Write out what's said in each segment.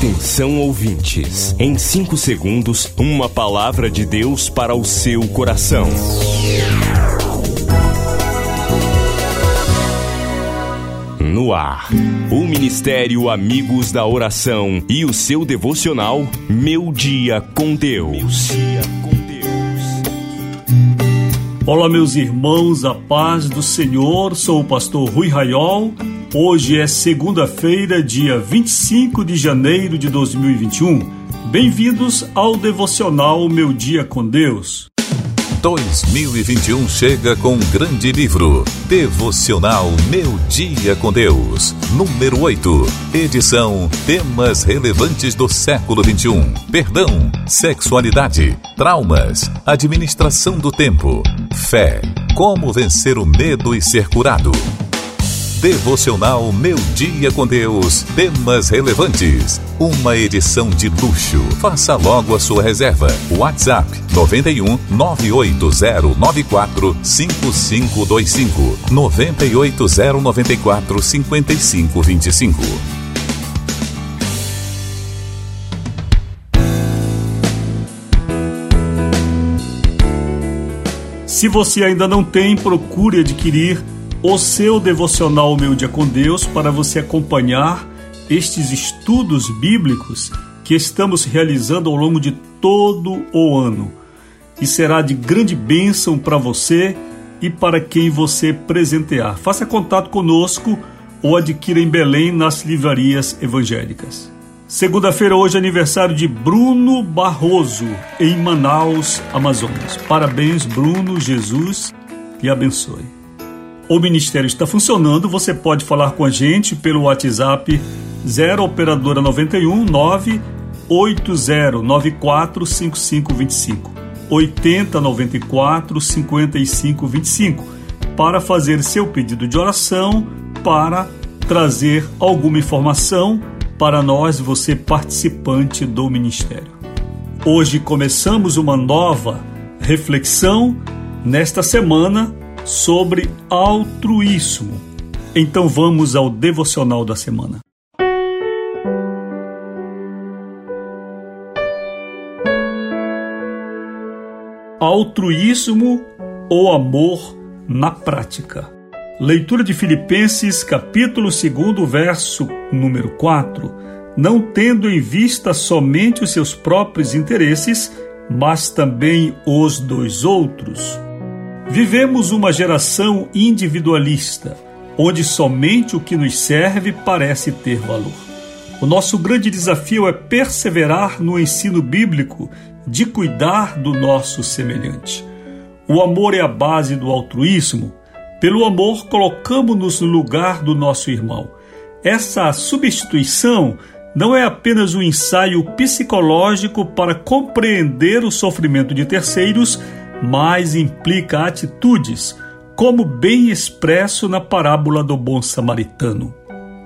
Atenção ouvintes, em 5 segundos, uma palavra de Deus para o seu coração. No ar, o Ministério Amigos da Oração e o seu devocional Meu Dia com Deus. Olá, meus irmãos, a paz do Senhor. Sou o pastor Rui Raiol. Hoje é segunda-feira, dia 25 de janeiro de 2021. Bem-vindos ao devocional Meu Dia com Deus. 2021 chega com um grande livro. Devocional Meu Dia com Deus. Número 8. Edição Temas relevantes do século 21. Perdão, sexualidade, traumas, administração do tempo, fé, como vencer o medo e ser curado. Devocional Meu Dia com Deus. Temas relevantes. Uma edição de luxo. Faça logo a sua reserva. WhatsApp 91 98094 5525 98094 5525. Se você ainda não tem, procure adquirir o seu devocional Meu Dia com Deus para você acompanhar estes estudos bíblicos que estamos realizando ao longo de todo o ano. E será de grande bênção para você e para quem você presentear. Faça contato conosco ou adquira em Belém nas livrarias evangélicas. Segunda-feira, hoje, é aniversário de Bruno Barroso, em Manaus, Amazonas. Parabéns, Bruno, Jesus, e abençoe. O ministério está funcionando, você pode falar com a gente pelo WhatsApp 0 operadora 91 9 8094 5525 8094 5525 para fazer seu pedido de oração, para trazer alguma informação para nós, você participante do ministério. Hoje começamos uma nova reflexão nesta semana sobre altruísmo. Então vamos ao devocional da semana. Altruísmo ou amor na prática. Leitura de Filipenses, capítulo 2, verso número 4. Não tendo em vista somente os seus próprios interesses, mas também os dos outros. Vivemos uma geração individualista, onde somente o que nos serve parece ter valor. O nosso grande desafio é perseverar no ensino bíblico de cuidar do nosso semelhante. O amor é a base do altruísmo. Pelo amor, colocamos-nos no lugar do nosso irmão. Essa substituição não é apenas um ensaio psicológico para compreender o sofrimento de terceiros mas implica atitudes, como bem expresso na parábola do bom samaritano.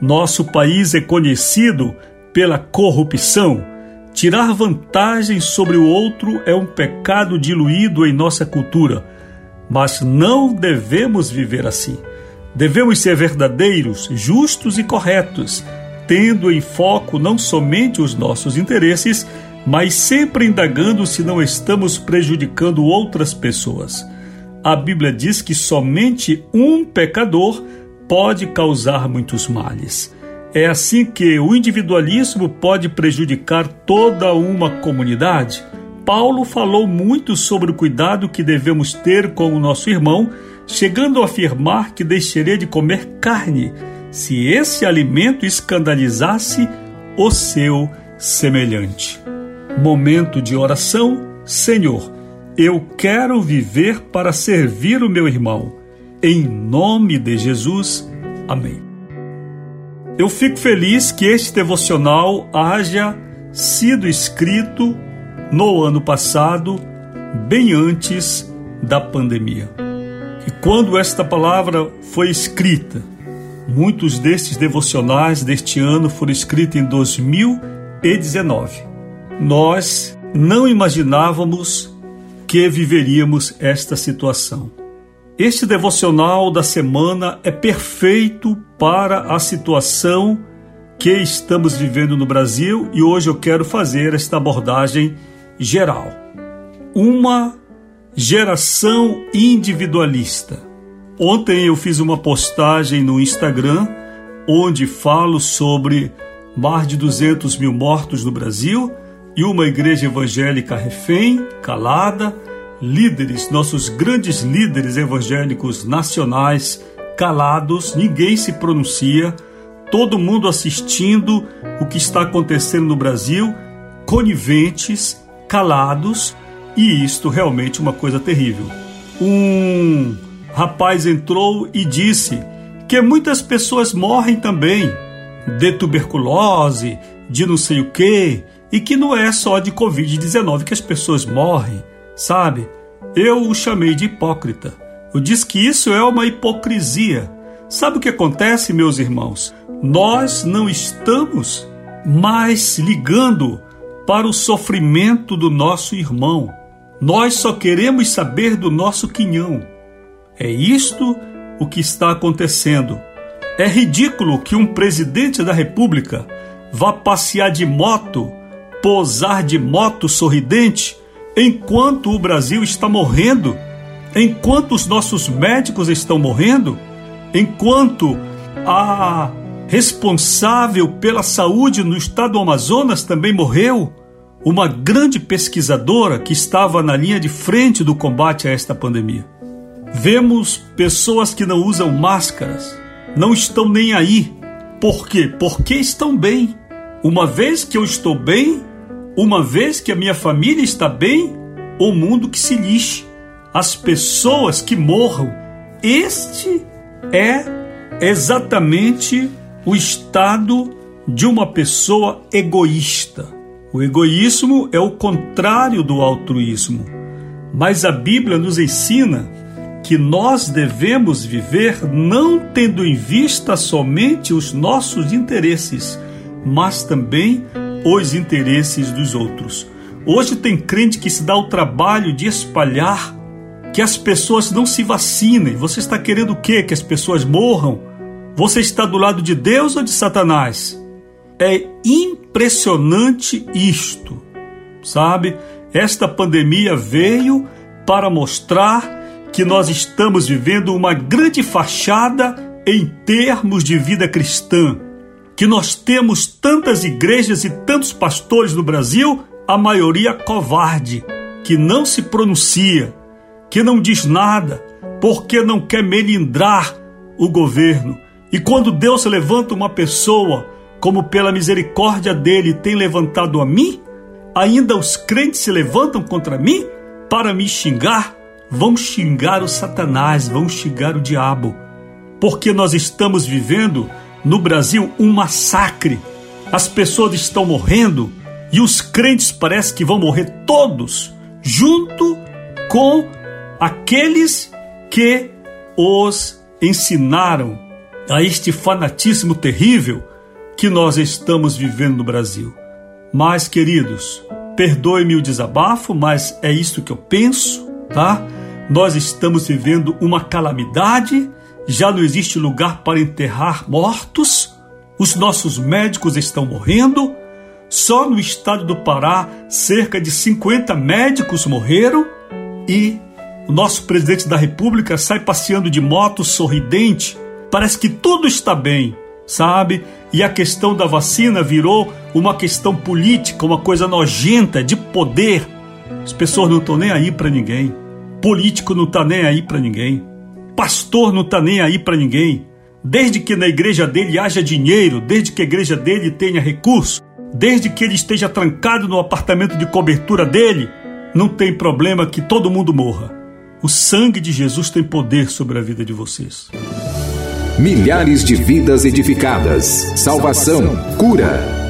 Nosso país é conhecido pela corrupção. Tirar vantagem sobre o outro é um pecado diluído em nossa cultura, mas não devemos viver assim. Devemos ser verdadeiros, justos e corretos, tendo em foco não somente os nossos interesses, mas sempre indagando se não estamos prejudicando outras pessoas. A Bíblia diz que somente um pecador pode causar muitos males. É assim que o individualismo pode prejudicar toda uma comunidade. Paulo falou muito sobre o cuidado que devemos ter com o nosso irmão, chegando a afirmar que deixaria de comer carne se esse alimento escandalizasse o seu semelhante momento de oração, Senhor, eu quero viver para servir o meu irmão. Em nome de Jesus. Amém. Eu fico feliz que este devocional haja sido escrito no ano passado, bem antes da pandemia. E quando esta palavra foi escrita, muitos destes devocionais deste ano foram escritos em 2019 nós não imaginávamos que viveríamos esta situação. Este devocional da semana é perfeito para a situação que estamos vivendo no Brasil e hoje eu quero fazer esta abordagem geral. Uma geração individualista. Ontem eu fiz uma postagem no Instagram onde falo sobre mais de 200 mil mortos no Brasil e uma igreja evangélica refém, calada, líderes, nossos grandes líderes evangélicos nacionais calados, ninguém se pronuncia, todo mundo assistindo o que está acontecendo no Brasil, coniventes, calados, e isto realmente é uma coisa terrível. Um rapaz entrou e disse que muitas pessoas morrem também de tuberculose, de não sei o que, e que não é só de Covid-19 que as pessoas morrem, sabe? Eu o chamei de hipócrita. Eu disse que isso é uma hipocrisia. Sabe o que acontece, meus irmãos? Nós não estamos mais ligando para o sofrimento do nosso irmão. Nós só queremos saber do nosso quinhão. É isto o que está acontecendo. É ridículo que um presidente da República vá passear de moto, posar de moto sorridente, enquanto o Brasil está morrendo, enquanto os nossos médicos estão morrendo, enquanto a responsável pela saúde no estado do Amazonas também morreu, uma grande pesquisadora que estava na linha de frente do combate a esta pandemia. Vemos pessoas que não usam máscaras, não estão nem aí. Por quê? Porque estão bem. Uma vez que eu estou bem, uma vez que a minha família está bem, o mundo que se lixe, as pessoas que morram. Este é exatamente o estado de uma pessoa egoísta. O egoísmo é o contrário do altruísmo. Mas a Bíblia nos ensina que nós devemos viver não tendo em vista somente os nossos interesses, mas também os interesses dos outros. Hoje tem crente que se dá o trabalho de espalhar que as pessoas não se vacinem. Você está querendo o quê? Que as pessoas morram? Você está do lado de Deus ou de Satanás? É impressionante isto, sabe? Esta pandemia veio para mostrar que nós estamos vivendo uma grande fachada em termos de vida cristã, que nós temos tantas igrejas e tantos pastores no Brasil, a maioria covarde, que não se pronuncia, que não diz nada, porque não quer melindrar o governo. E quando Deus levanta uma pessoa, como pela misericórdia dele tem levantado a mim, ainda os crentes se levantam contra mim para me xingar, vão xingar o Satanás, vão xingar o diabo, porque nós estamos vivendo no Brasil um massacre. As pessoas estão morrendo e os crentes parece que vão morrer todos, junto com aqueles que os ensinaram a este fanatismo terrível que nós estamos vivendo no Brasil. Mas, queridos, perdoe-me o desabafo, mas é isto que eu penso, tá? Nós estamos vivendo uma calamidade, já não existe lugar para enterrar mortos, os nossos médicos estão morrendo. Só no estado do Pará, cerca de 50 médicos morreram e o nosso presidente da República sai passeando de moto sorridente. Parece que tudo está bem, sabe? E a questão da vacina virou uma questão política, uma coisa nojenta de poder. As pessoas não estão nem aí para ninguém. Político não está nem aí para ninguém. Pastor não está nem aí para ninguém. Desde que na igreja dele haja dinheiro, desde que a igreja dele tenha recurso, desde que ele esteja trancado no apartamento de cobertura dele, não tem problema que todo mundo morra. O sangue de Jesus tem poder sobre a vida de vocês. Milhares de vidas edificadas, salvação, cura.